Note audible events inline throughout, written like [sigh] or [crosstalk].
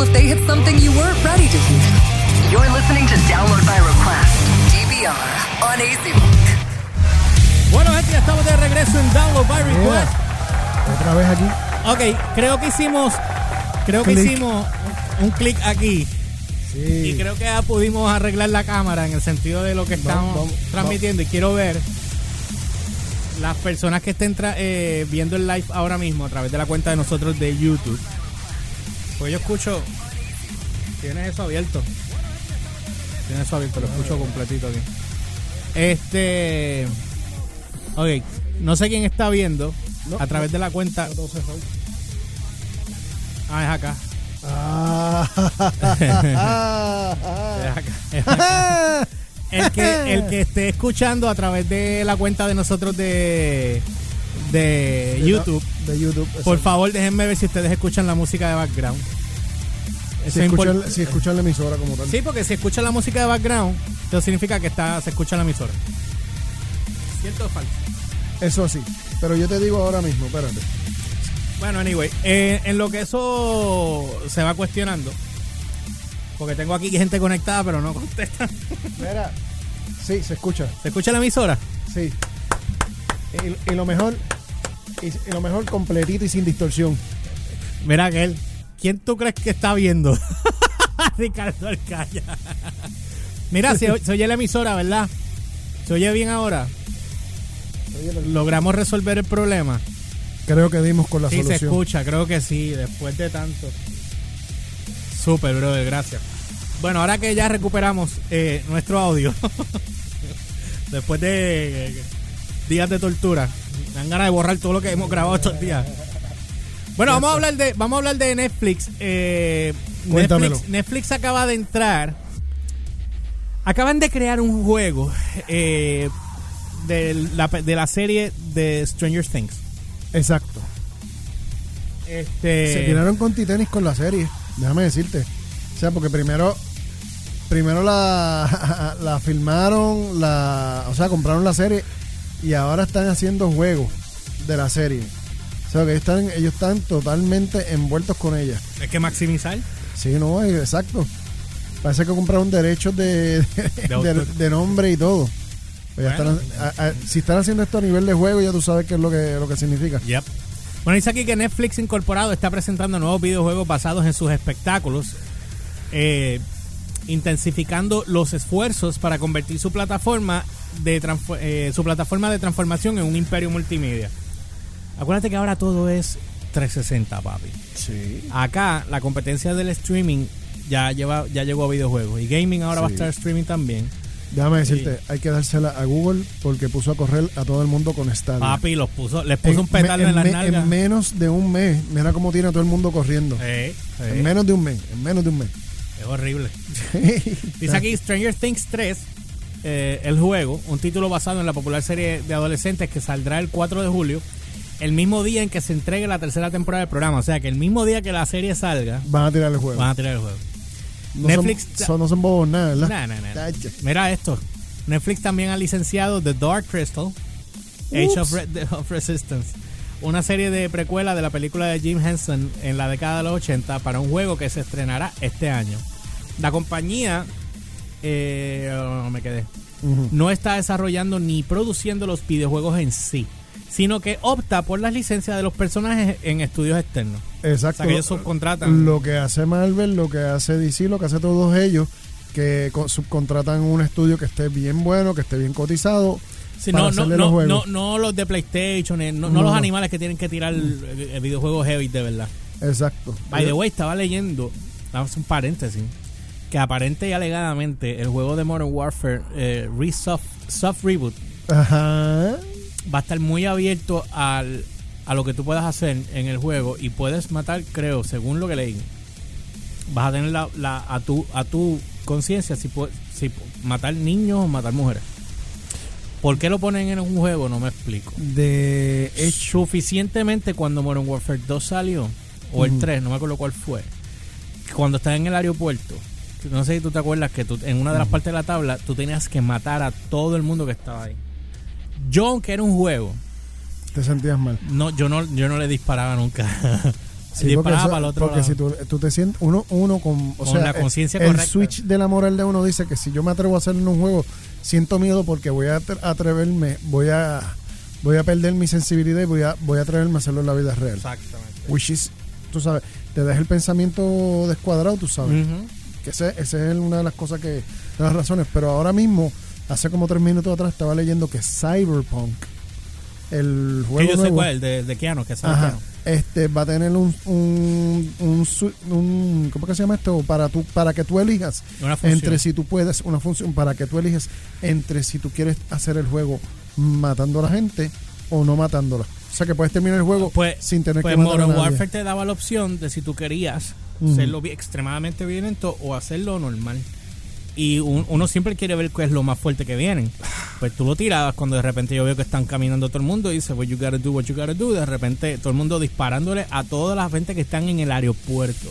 if they hit something you weren't ready to hear. You're listening to Download by Request, DVR, on AC Rock. Bueno, gente, ya estamos de regreso en Download by Request. Otra vez aquí. Ok, creo que hicimos. Creo que Click. hicimos un clic aquí. Y Sí. creo que ya pudimos arreglar la cámara en el sentido de lo que estamos vamos, transmitiendo. Y quiero ver las personas que estén tra- eh, viendo el live ahora mismo a través de la cuenta de nosotros de YouTube. Pues yo escucho. Tienes eso abierto. Tienes eso abierto, lo escucho completito aquí. Este. Ok, no sé quién está viendo No, a través de la cuenta. Ah, es acá. Ah. [laughs] Es acá. Es acá. el que el que esté escuchando a través de la cuenta de nosotros de de YouTube De YouTube. por favor déjenme ver si ustedes escuchan la música de background Eso Si es escuchan, import- si escuchan la emisora como tal. sí porque si escuchan la música de background eso significa que está se escucha en la emisora cierto o falso Eso sí. Pero yo te digo ahora mismo, espérate. bueno anyway eh, en lo que eso se va cuestionando porque tengo aquí gente conectada pero no contesta Mira. Sí, se escucha. se escucha la emisora Sí. Y, y lo mejor. Y, y lo mejor completito y sin distorsión. Mira aquel. ¿Quién tú crees que está viendo? [laughs] Ricardo Alcaya. Mira, se, [laughs] se oye la emisora, ¿verdad? ¿Se oye bien ahora? ¿Logramos resolver el problema? Creo que dimos con la sí, se solución. escucha, creo que sí, después de tanto. Súper, brother, gracias. Bueno, ahora que ya recuperamos eh, nuestro audio, [laughs] después de días de tortura, me dan ganas de borrar todo lo que hemos grabado estos días. Bueno, vamos a hablar de, vamos a hablar de Netflix. Eh. Netflix acaba de entrar. Acaban de crear un juego eh, de, la, de la serie de Stranger Things. Exacto. Este, Se tiraron con Titanis con la serie. Déjame decirte. O sea, porque primero. Primero la, [laughs] la filmaron, la, o sea, compraron la serie y ahora están haciendo juegos de la serie. O sea, que están, ellos están totalmente envueltos con ella. Hay que maximizar. Sí, no, exacto. Parece que compraron derechos de, de, [laughs] De autor. de nombre y todo. Pues ya Bueno. están- a- a- si están haciendo esto a nivel de juego, ya tú sabes qué es lo que, lo que significa. Yep. Bueno, dice aquí que Netflix Incorporado está presentando nuevos videojuegos basados en sus espectáculos, eh, intensificando los esfuerzos para convertir su plataforma de eh, su plataforma de transformación en un imperio multimedia. Acuérdate que ahora todo es 360, papi. Sí. Acá la competencia del streaming ya lleva ya llegó a videojuegos y gaming ahora va a estar streaming también. Déjame decirte, hay que dársela a Google porque puso a correr a todo el mundo con Stadia. Papi los puso, les puso un me- petardo en, las me- nalgas. en menos de un mes, mira cómo tiene a todo el mundo corriendo. Eh, eh, En menos de un mes, en menos de un mes. es horrible. [laughs] Dice aquí Stranger Things 3, eh, el juego, un título basado en la popular serie de adolescentes que saldrá el 4 de julio, el mismo día en que se entregue la tercera temporada del programa. O sea que el mismo día que la serie salga, Van a tirar el juego. van a tirar el juego. no Netflix- Son, son- no son bobos nada, ¿verdad? Nah, nah, nah. Tacho. Mira esto. Netflix también ha licenciado The Dark Crystal, Age of, Re- [laughs] of Resistance, una serie de precuela de la película de Jim Henson en la década de los 80 para un juego que se estrenará este año. La compañía, eh, oh, me quedé, no está desarrollando ni produciendo los videojuegos en sí, sino que opta por las licencias de los personajes en estudios externos. Exacto. O sea, que ellos subcontratan. Lo que hace Marvel, lo que hace DC, lo que hace todos ellos, que co- subcontratan un estudio que esté bien bueno, que esté bien cotizado. Sí, para no, no, no, los no, no los de PlayStation, eh, no, no No, los no. animales que tienen que tirar eh, eh, videojuegos heavy de verdad. Exacto. By the way, estaba leyendo, vamos a un paréntesis, que aparente y alegadamente el juego de Modern Warfare eh, Resoft, Soft Reboot Ajá. va a estar muy abierto al, a lo que tú puedas hacer en el juego y puedes matar, creo, según lo que leí, vas a tener la, la- a tu a tu conciencia si, si matar niños o matar mujeres. ¿Por qué lo ponen en un juego? No me explico. De hecho. Suficientemente cuando Modern Warfare 2 salió, o el Ujú. 3, no me acuerdo cuál fue, cuando estaba en el aeropuerto, no sé si tú te acuerdas que tú, en una de las partes de la tabla tú tenías que matar a todo el mundo que estaba ahí. Yo, aunque era un juego, Te sentías mal. no, yo no, yo no le disparaba nunca Sí, [laughs] disparaba para el otro porque lado. si tú, tú te sientes uno, uno con, o Con sea, la el- conciencia el, correcta. switch de la moral de uno dice que si yo me atrevo a hacer en un juego, siento miedo porque voy a atre- atreverme, voy a voy a perder mi sensibilidad y voy a voy a atreverme a hacerlo en la vida real. Exactamente. Which is, tú sabes, te deja el pensamiento descuadrado, tú sabes. Que ese, ese es una de las cosas que, de las razones. Pero ahora mismo, hace como tres minutos atrás, estaba leyendo que Cyberpunk, el Que juego yo sé nuevo, cuál, el de, de Keanu, que es Ajá. Este va a tener un, un, un, un- ¿cómo que se llama esto? Para tú, para que tú elijas entre si tú puedes, una función para que tú eliges entre si tú quieres hacer el juego matando a la gente o no matándola. O sea que puedes terminar el juego Pues, sin tener pues que matar a Modern nadie. Warfare te daba la opción de si tú querías Hacerlo vi- extremadamente violento o hacerlo normal. Y un- uno siempre quiere ver qué es lo más fuerte que vienen. Pues tú lo tirabas cuando de repente yo veo que están caminando todo el mundo y dice, well, you gotta do what you gotta do. De repente todo el mundo disparándole a toda la gente que están en el aeropuerto.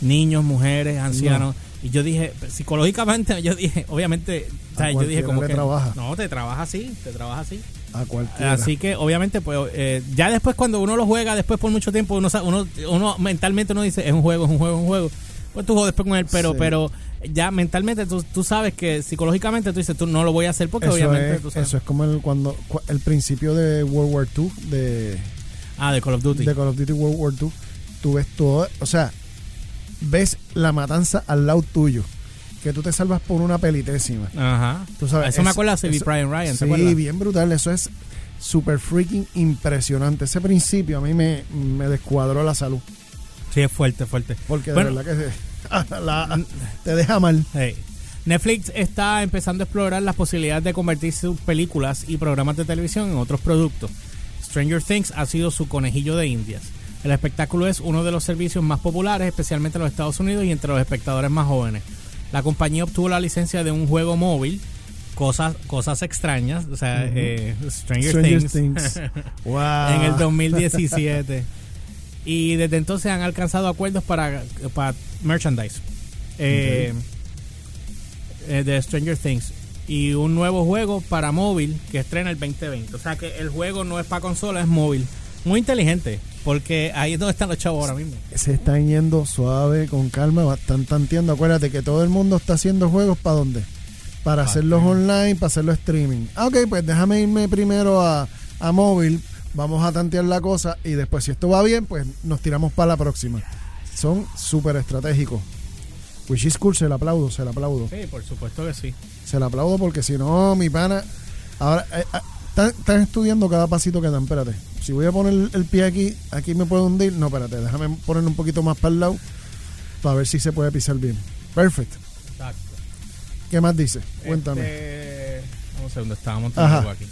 Niños, mujeres, ancianos. Y yo dije, psicológicamente, [laughs] yo dije, obviamente, o sea, yo dije como que... trabaja. No, te trabaja así, te trabaja así. A cualquiera. Así que obviamente pues eh, ya después cuando uno lo juega después por mucho tiempo uno uno, uno mentalmente uno dice es un juego es un juego es un juego pues tú juegas después con él pero Sí. pero ya mentalmente tú, tú sabes que psicológicamente tú dices tú no lo voy a hacer porque eso, obviamente es, tú sabes eso es como el, cuando, cu- el principio de World War II, de, ah de Call of Duty de Call of Duty World War II. Tú ves todo, o sea, ves la matanza al lado tuyo. Que tú te salvas por una pelitésima. ajá Tú sabes, eso me acuerda de eso- Saving Ryan ¿te Sí, acuerdas? bien brutal. Eso es super freaking impresionante. Ese principio a mí me, me descuadró la salud. sí es fuerte fuerte Porque Bueno. de verdad que se- [laughs] la- te deja mal. Hey. Netflix está empezando a explorar las posibilidades de convertir sus películas y programas de televisión en otros productos. Stranger Things ha sido su conejillo de indias. El espectáculo es uno de los servicios más populares, especialmente en los Estados Unidos y entre los espectadores más jóvenes. La compañía obtuvo la licencia de un juego móvil, cosas, cosas extrañas, o sea, eh, Stranger, Stranger Things, Things. [laughs] Wow. en el 2017. y desde entonces han alcanzado acuerdos para, para merchandise eh, eh, de Stranger Things. Y un nuevo juego para móvil que estrena el 2020. O sea que el juego no es para consola, es móvil. Muy inteligente, porque ahí es donde están los chavos ahora mismo. se están yendo suave, con calma, están tanteando. Acuérdate que todo el mundo está haciendo juegos para dónde? Para hacerlos online, para hacerlo streaming. Ah, ok, pues déjame irme primero a, a móvil, vamos a tantear la cosa y después si esto va bien, pues nos tiramos para la próxima. Son súper estratégicos. Which is cool, se lo aplaudo, se lo aplaudo. Sí, por supuesto que sí. Se lo aplaudo porque si no, mi pana. Ahora, eh, ah, están, están estudiando cada pasito que dan. Espérate. Si voy a poner el, pie aquí, aquí me puedo hundir. No, espérate, déjame ponerlo un poquito más para el lado para ver si se puede pisar bien. Perfect. Exacto. ¿Qué más dice? Cuéntame. Este, vamos a ver dónde estábamos aquí.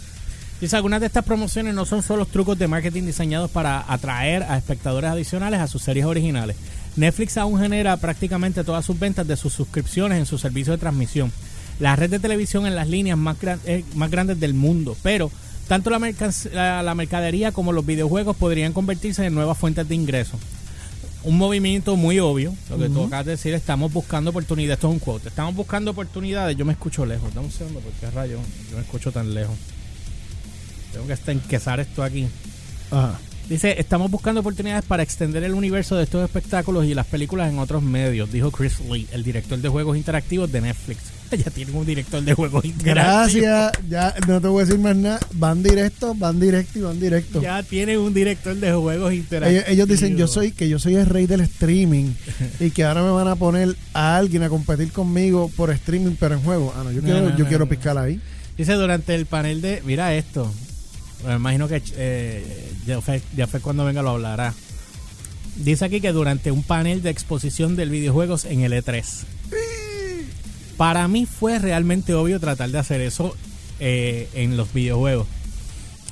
Dice, algunas de estas promociones no son solo trucos de marketing diseñados para atraer a espectadores adicionales a sus series originales. Netflix aún genera prácticamente todas sus ventas de sus suscripciones en su servicio de transmisión. La red de televisión en las líneas más, gran- eh, más grandes del mundo, pero tanto la, mercan- la, la mercadería como los videojuegos podrían convertirse en nuevas fuentes de ingresos. Un movimiento muy obvio, lo que tú acabas de decir, estamos buscando oportunidades. Esto es un quote. Estamos buscando oportunidades. Yo me escucho lejos. Dame un segundo, porque rayo, yo me escucho tan lejos. Tengo que hasta enquezar esto aquí. Ajá. Dice, estamos buscando oportunidades para extender el universo de estos espectáculos y las películas en otros medios, dijo Chris Lee, el director de juegos interactivos de Netflix. [laughs] Ya tienen un director de juegos interactivos. Gracias. Ya no te voy a decir más nada. Van directo, van directo y van directo. Ya tienen un director de juegos interactivos. ellos dicen yo soy que yo soy el rey del streaming [laughs] y que ahora me van a poner a alguien a competir conmigo por streaming pero en juego. Ah, no, yo No, quiero, no, yo quiero piscar ahí. Dice durante el panel de. Mira esto. Me imagino que eh, ya, fue, ya fue cuando venga lo hablará. Dice aquí que durante un panel de exposición del videojuegos en el E3. Para mí fue realmente obvio tratar de hacer eso eh, en los videojuegos.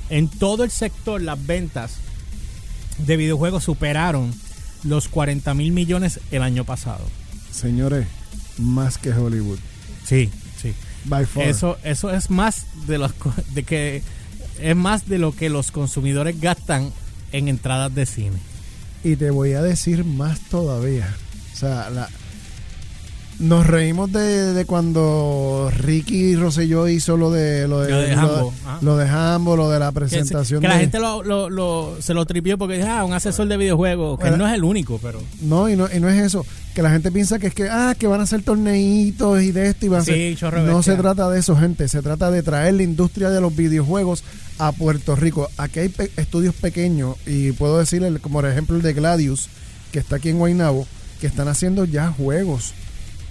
En todo el sector, las ventas de videojuegos superaron los 40 mil millones el año pasado. Señores, más que Hollywood. Sí, sí. By far. Eso, eso es más de los de que es más de lo que los consumidores gastan en entradas de cine. Y te voy a decir más todavía. O sea, la, Nos reímos de, de cuando Ricky Rosselló hizo lo de lo de, Lo de Hambo, lo de Hambo, lo de la Que, se- presentación que la de- gente lo, lo- lo- se lo tripió porque ah, un asesor de videojuegos, que Bueno. no es el único, pero... No, y no, y no es eso. Que la gente piensa que es que, ah, que van a hacer torneitos y de esto y van a Sí, No se trata de eso, gente. Se trata de traer la industria de los videojuegos a Puerto Rico. Aquí hay pe- estudios pequeños y puedo decirle, como por ejemplo el de Gladius, que está aquí en Guaynabo, que están haciendo ya juegos.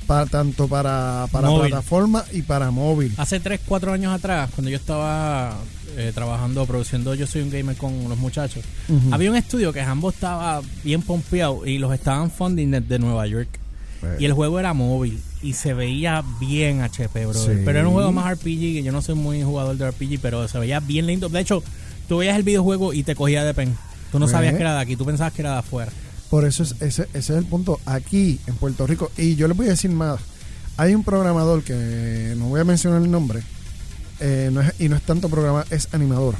Para, tanto para, para Móvil. plataforma y para móvil. Hace 3, 4 años atrás, cuando yo estaba eh, trabajando, produciendo Yo Soy un Gamer con los muchachos, había un estudio que ambos estaba bien pompeado y los estaban funding desde Nueva York. Y el juego era móvil y se veía bien HP, bro. Sí. Pero era un juego más RPG, que yo no soy muy jugador de RPG, pero se veía bien lindo. De hecho, tú veías el videojuego y te cogía de pen. Tú no sabías que era de aquí, tú pensabas que era de afuera. Por eso es, ese, ese es el punto aquí en Puerto Rico. Y yo les voy a decir más. Hay un programador que no voy a mencionar el nombre. eh, no es- y no es tanto programa, es animador.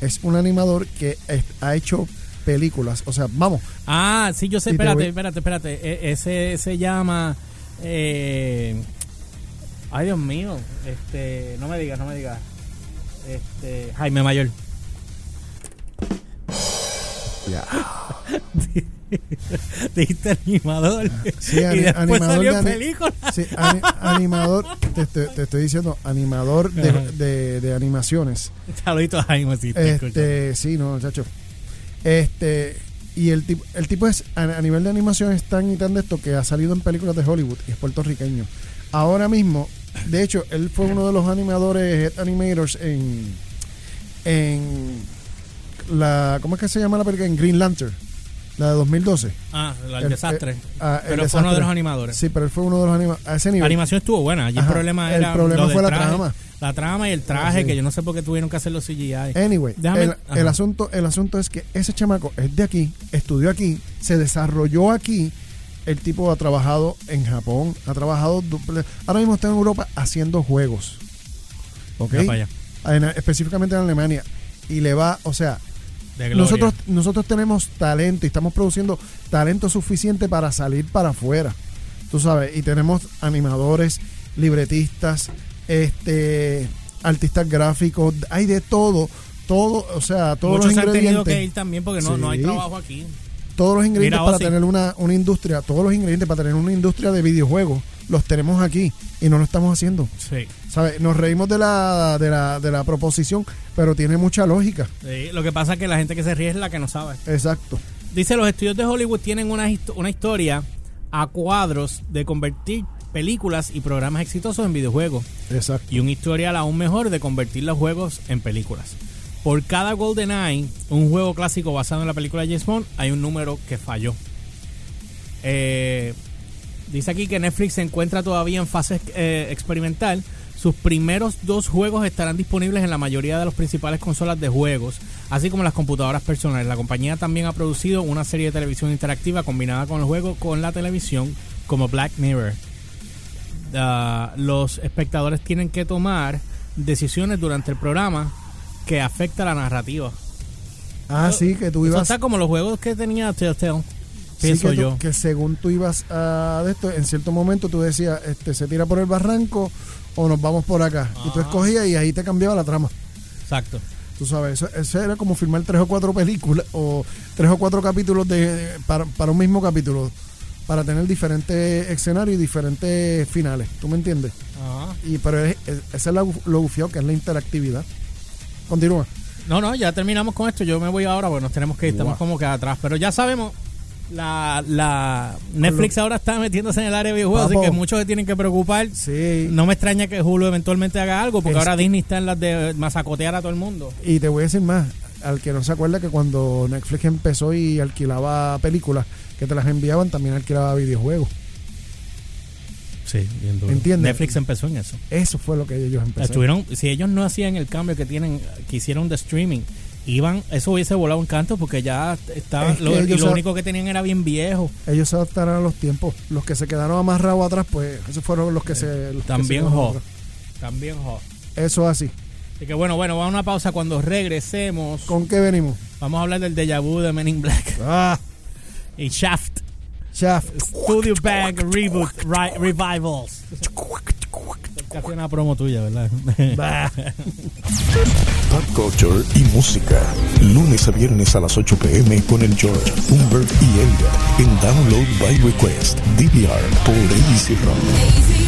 Es un animador que es- ha hecho películas. O sea, vamos, Ah, sí, yo sé, espérate, espérate, espérate. E- ese se llama. Eh, ay, Dios mío. Este, no me digas, no me digas. Este, Jaime Mayor. [laughs] Dijiste animador. Sí, y ani- después animador salió de película. sí, ani- animador, te, estoy- te estoy diciendo, animador de, de- de animaciones. [laughs] Saludito a Jaime, si te escucho. Este, sí, no, chacho. Este, y el tipo, el tipo es, a, a nivel de animación es tan y tan de esto que ha salido en películas de Hollywood y es puertorriqueño. Ahora mismo, de hecho, él fue uno de los animadores, head animators en, en la, ¿cómo es que se llama la película? En Green Lantern, la de 2012. Ah, el, el- desastre. eh, ah, el pero fue uno de desastre. los animadores. Sí, pero él fue uno de los animadores, a ese La nivel. animación estuvo buena. Allí el problema El era. problema lo del fue la trama. La trama y el traje, Sí. que yo no sé por qué tuvieron que hacerlo CGI. Anyway, Déjame- el, el asunto, el asunto es que ese chamaco es de aquí, estudió aquí, se desarrolló aquí. El tipo ha trabajado en Japón, ha trabajado. Ahora mismo está en Europa haciendo juegos. ¿Ok? En- específicamente en Alemania. Y le va, o sea, nosotros, nosotros tenemos talento y estamos produciendo talento suficiente para salir para afuera. Tú sabes, y tenemos animadores, libretistas, este artistas gráficos, hay de todo, todo, o sea, todos Muchos los han tenido ingredientes, que ir también porque no, no hay trabajo aquí. todos los ingredientes Mira, para tener una, una industria, todos los ingredientes para tener una industria de videojuegos, los tenemos aquí y no lo estamos haciendo. Sí. ¿Sabes? Nos reímos de la, de la, de la proposición, pero tiene mucha lógica. Sí, Lo que pasa es que la gente que se ríe es la que no sabe. Exacto. Dice, los estudios de Hollywood tienen una, una historia a cuadros de convertir películas y programas exitosos en videojuegos. Exacto. y un historial aún mejor de convertir los juegos en películas. Por cada GoldenEye, un juego clásico basado en la película James Bond, hay un número que falló. Eh, dice aquí que Netflix se encuentra todavía en fase eh, experimental. Sus primeros dos juegos estarán disponibles en la mayoría de las principales consolas de juegos, así como las computadoras personales. La compañía también ha producido una serie de televisión interactiva combinada con el juego con la televisión, como Black Mirror. Ah, los espectadores tienen que tomar decisiones durante el programa que afecta la narrativa. Ah, sí, que tú Eso ibas. está como los juegos que tenía Telltale, sí, que, tú- yo. que según tú ibas a de esto, en cierto momento tú decías, este, se tira por el barranco o nos vamos por acá. Y tú Ah. escogías y ahí te cambiaba la trama. Exacto. Tú sabes, eso, eso era como filmar tres o cuatro películas o tres o cuatro capítulos de, de- para, para un mismo capítulo. Para tener diferentes escenarios y diferentes finales. ¿Tú me entiendes? Y pero es, es- ese es lo, lo gufiado que es la interactividad. Continúa. No, no, ya terminamos con esto. Yo me voy ahora porque nos tenemos que ir. Estamos Wow. como que atrás. Pero ya sabemos, la, la Netflix ahora está metiéndose en el área de videojuegos, Papo. así que muchos se tienen que preocupar. Sí. No me extraña que Hulu eventualmente haga algo, porque Es ahora Disney está en las de masacotear a todo el mundo. Y te voy a decir más, al que no se acuerda que cuando Netflix empezó y alquilaba películas que te las enviaban, también alquilaba videojuegos. Sí. ¿Entiendes? Netflix empezó en eso. Eso fue lo que ellos empezaron. Estuvieron, si ellos no hacían el cambio que tienen, que hicieron de streaming, iban, eso hubiese volado un canto porque ya estaba, Es que lo, ellos único que tenían era bien viejo. Ellos se adaptaron a los tiempos. Los que se quedaron amarrados atrás, pues esos fueron los que se... los que También se quedaron hot. También hot. Eso es así. Así que bueno, bueno, vamos a una pausa. Cuando regresemos, ¿Con qué venimos? vamos a hablar del déjà vu de Men in Black Ah, y Shaft. Shaft. Studio Bag Reboot Ri- Revivals. Casi una promo tuya, ¿verdad? [laughs] Pop culture y música. Lunes a viernes a las 8 pm con el George, Humbert y Elliot en Download by Request. DVR por Easy Rock.